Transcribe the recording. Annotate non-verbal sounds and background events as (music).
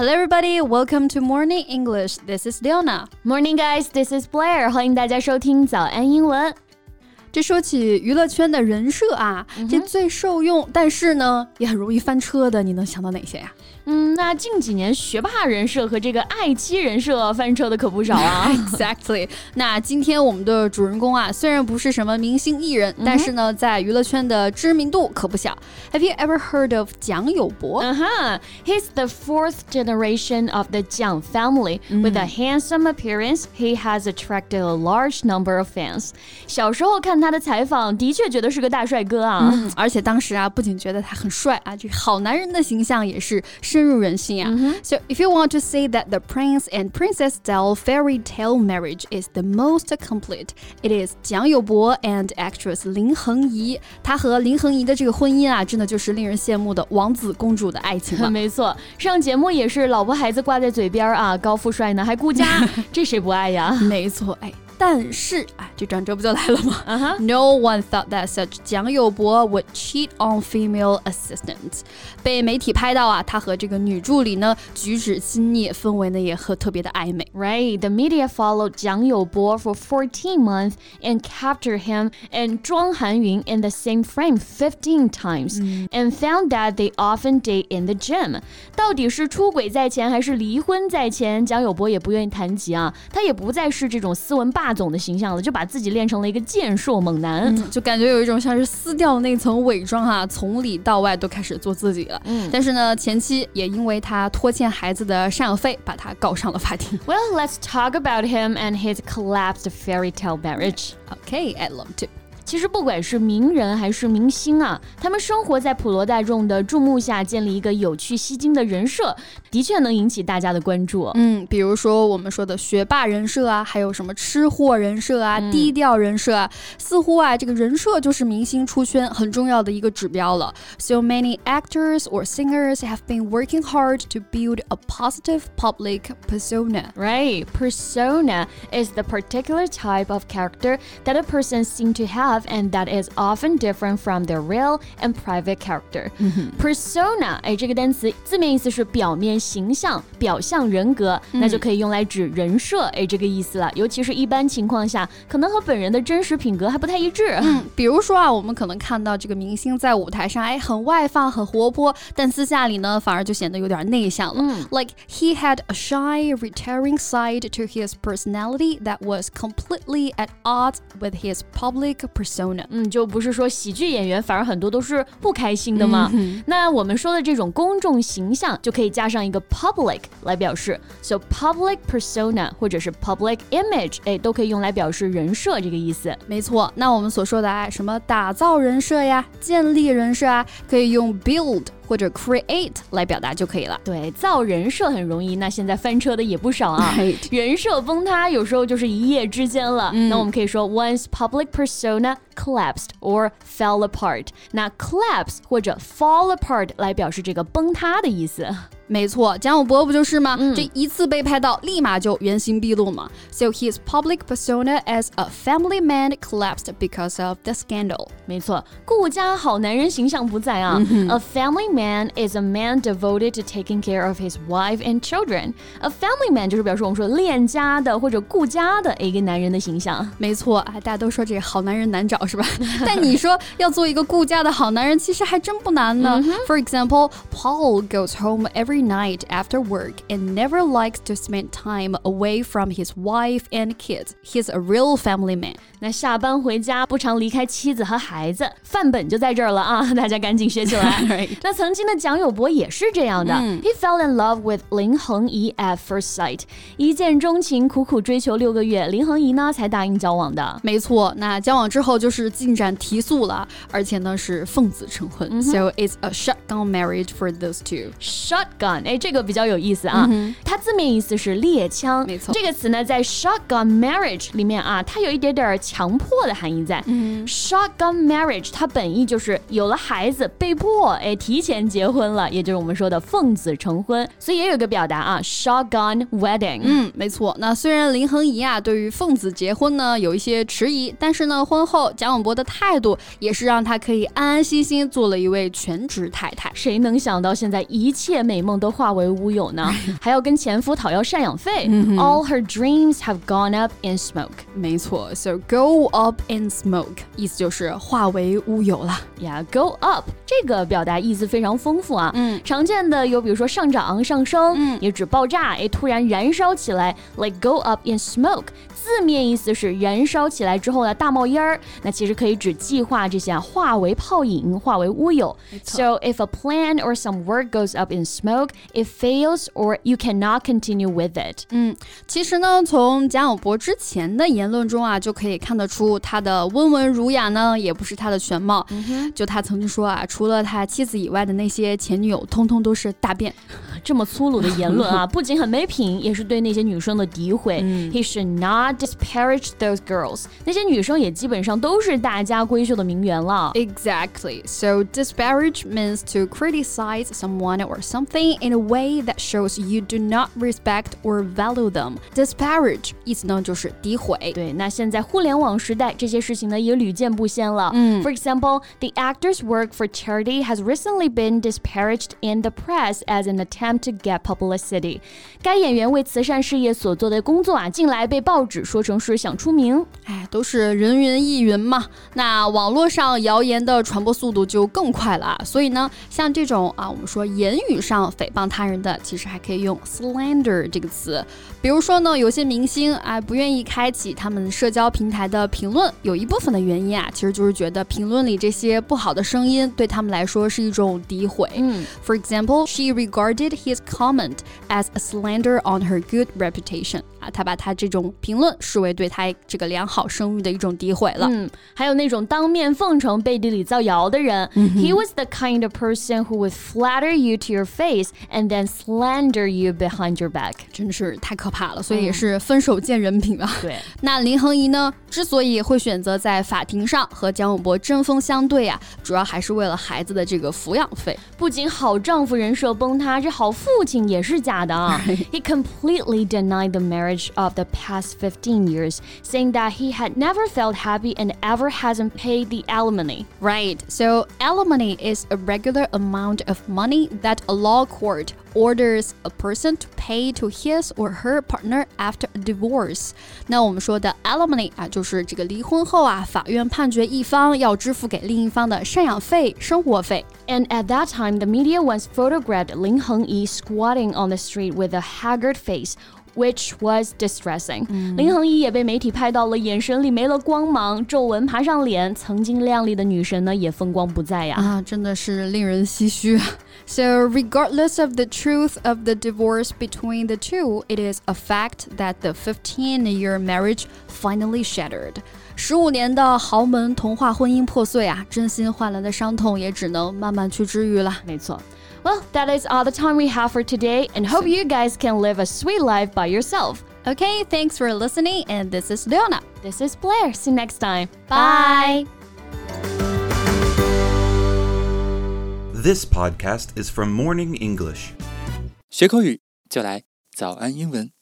Hello, everybody. Welcome to Morning English. This is Leona. Morning, guys. This is Blair. 欢迎大家收听早安英文。 这说起娱乐圈的人设啊，这最受用，但是呢也很容易翻车的，你能想到哪些呀？嗯，那近几年学霸人设和这个爱妻人设翻车的可不少啊。Exactly。那今天我们的主人公啊，虽然不是什么明星艺人，但是呢，在娱乐圈的知名度可不小。Have you ever heard of 蒋友柏？嗯哼，He's the fourth generation of the Jiang family. With a handsome appearance, he has attracted a large number of fans. 小时候看他的采访，的确觉得是个大帅哥啊。而且当时啊，不仅觉得他很帅啊，这个好男人的形象也是。深入人心啊。Mm -hmm. So if you want to say that the prince and princess style fairy tale marriage is the most complete, it is 蒋友柏 and actress 林恒怡。他和林恒怡的这个婚姻啊，真的就是令人羡慕的王子公主的爱情了。(laughs) 没错，上节目也是老婆孩子挂在嘴边啊，高富帅呢还顾家，(laughs) 这谁不爱呀？没错，哎。但是，哎，这转折不就来了吗？Uh huh. No one thought that such 蒋友柏 would cheat on female assistants。被媒体拍到啊，他和这个女助理呢举止亲昵，氛围呢也和特别的暧昧。Right, the media followed 蒋友柏 for 14 months and captured him and 庄含云 in the same frame 15 times and found that they often date in the gym。到底是出轨在前还是离婚在前？蒋友柏也不愿意谈及啊，他也不再是这种斯文霸。 总的形象了，就把自己练成了一个健硕猛男，就感觉有一种像是撕掉那层伪装哈，从里到外都开始做自己了。嗯，但是呢，前妻也因为他拖欠孩子的赡养费，把他告上了法庭。Well, let's talk about him and his collapsed fairy tale marriage. Okay, I'd love to. 其实不管是名人还是明星啊，他们生活在普罗大众的注目下，建立一个有趣吸睛的人设，的确能引起大家的关注。嗯，比如说我们说的学霸人设啊，还有什么吃货人设啊、低调人设啊，似乎啊，这个人设就是明星出圈很重要的一个指标了。So many actors or singers have been working hard to build a positive public persona. Right, persona is the particular type of character that a person seems to have. and that is often different from their real and private character. Persona，哎，这个单词字面意思是表面形象、表象人格，那就可以用来指人设，哎，这个意思了。尤其是一般情况下，可能和本人的真实品格还不太一致。嗯，比如说啊，我们可能看到这个明星在舞台上，哎，很外放、很活泼，但私下里呢，反而就显得有点内向了。嗯，like he had a shy, retiring side to his personality that was completely at odds with his public persona. persona，嗯，就不是说喜剧演员反而很多都是不开心的吗？嗯、那我们说的这种公众形象就可以加上一个 public 来表示，so public persona 或者是 public image，哎，都可以用来表示人设这个意思。没错，那我们所说的啊，什么打造人设呀、建立人设啊，可以用 build。或者 create 来表达就可以了。对，造人设很容易，那现在翻车的也不少啊。人设崩塌有时候就是一夜之间了。那我们可以说 one's public persona collapsed or fell apart。那 collapse 或者 fall apart 来表示这个崩塌的意思。没错，蒋友柏不就是吗？嗯、这一次被拍到，立马就原形毕露嘛。So his public persona as a family man collapsed because of the scandal。没错，顾家好男人形象不在啊。嗯、a family man is a man devoted to taking care of his wife and children. A family man 就是表示我们说恋家的或者顾家的一个男人的形象。没错，哎，大家都说这个好男人难找是吧？但你说要做一个顾家的好男人，其实还真不难呢。For (laughs) example, Paul goes home every night after work and never likes to spend time away from his wife and kids. He's a real family man. 那下班回家不常离开妻子和孩子，范本就在这儿了啊！大家赶紧学起来。那曾经的蒋友柏也是这样的、嗯、，He (laughs) (laughs) fell in love with 林恒怡 at first sight，一见钟情，苦苦追求六个月，林恒怡呢才答应交往的。没错，那交往之后就是进展提速了，而且呢是奉子成婚、嗯、，so it's a shotgun marriage for those two。shotgun 哎，这个比较有意思啊。嗯、它字面意思是猎枪，没错。这个词呢，在 shotgun marriage 里面啊，它有一点点强迫的含义在。嗯、shotgun marriage 它本意就是有了孩子，被迫哎提前结婚了，也就是我们说的奉子成婚。所以也有个表达啊，shotgun wedding。嗯，没错。那虽然林恒怡啊对于奉子结婚呢有一些迟疑，但是呢婚后蒋永博的态度也是让他可以安安心心做了一位全职太太。谁能想到现在一切美梦。梦都化为乌有呢？还要跟前夫讨要赡养费。All her dreams have gone up in smoke。没错，so go up in smoke，意思就是化为乌有了。Yeah，go up 这个表达意思非常丰富啊。嗯，常见的有比如说上涨、上升，嗯，也指爆炸，哎，突然燃烧起来，like go up in smoke。字面意思是燃烧起来之后呢，大冒烟儿。那其实可以指计划这些啊，化为泡影，化为乌有。So if a plan or some work goes up in smoke, It fails or you cannot continue with it. 嗯，其实呢，从蒋友柏之前的言论中啊，就可以看得出他的温文儒雅呢，也不是他的全貌。就他曾经说啊，除了他妻子以外的那些前女友，通通都是大便。这么粗鲁的言论啊，不仅很没品，也是对那些女生的诋毁。He should (laughs) not disparage those girls。那些女生也基本上都是大家闺秀的名媛了。Exactly. So disparage means to criticize someone or something in a way that shows you do not respect or value them. Disparage 意思呢就是诋毁。对，那现在互联网时代，这些事情呢也屡见不鲜了。嗯，For example, the actor's work for charity has recently been disparaged in the press as an attempt to get publicity。该演员为慈善事业所做的工作啊，近来被报纸说成是想出名。哎，都是人云亦云嘛。那网络上谣言的传播速度就更快了啊。所以呢，像这种啊，我们说言语上诽谤他人的，其实还可以用 slander 这个词。比如说呢，有些明星啊不愿意开启他们社交平台的评论，有一部分的原因啊，其实就是觉得评论里这些不好的声音对他们来说是一种诋毁。嗯，For example, she regarded his comment as a slander on her good reputation. 啊，他把他这种评论视为对他这个良好声誉的一种诋毁了。嗯，还有那种当面奉承、背地里造谣的人。He was the kind of person who would flatter you to your face and then slander you behind your back。真是太可怕了，所以也是分手见人品啊。对，那林恒怡呢，之所以会选择在法庭上和蒋永博针锋相对啊，主要还是为了孩子的这个抚养费。不仅好丈夫人设崩塌，这好 (laughs) 父亲也是假的啊。He completely denied the marriage of the past 15 years, saying that he had never felt happy and ever hasn't paid the alimony. Right. So, alimony is a regular amount of money that a law court orders a person to pay to his or her partner after a divorce。那我们说的 alimony 啊，就是这个离婚后啊，法院判决一方要支付给另一方的赡养费、生活费。And at that time, the media once photographed Lin Hengyi squatting on the street with a haggard face Which was distressing、嗯。林恒怡也被媒体拍到了，眼神里没了光芒，皱纹爬上脸。曾经靓丽的女神呢，也风光不再呀！啊，真的是令人唏嘘。So (laughs) regardless of the truth of the divorce between the two, it is a fact that the 15-year marriage finally shattered. 十五年的豪门童话婚姻破碎啊，真心换来的伤痛也只能慢慢去治愈了。没错。well, that is all the time we have for today, and hope you guys can live a sweet life by yourself. Okay, thanks for listening, and this is Leona. This is Blair. See you next time. Bye. This podcast is from Morning English. 学口语就来早安英文。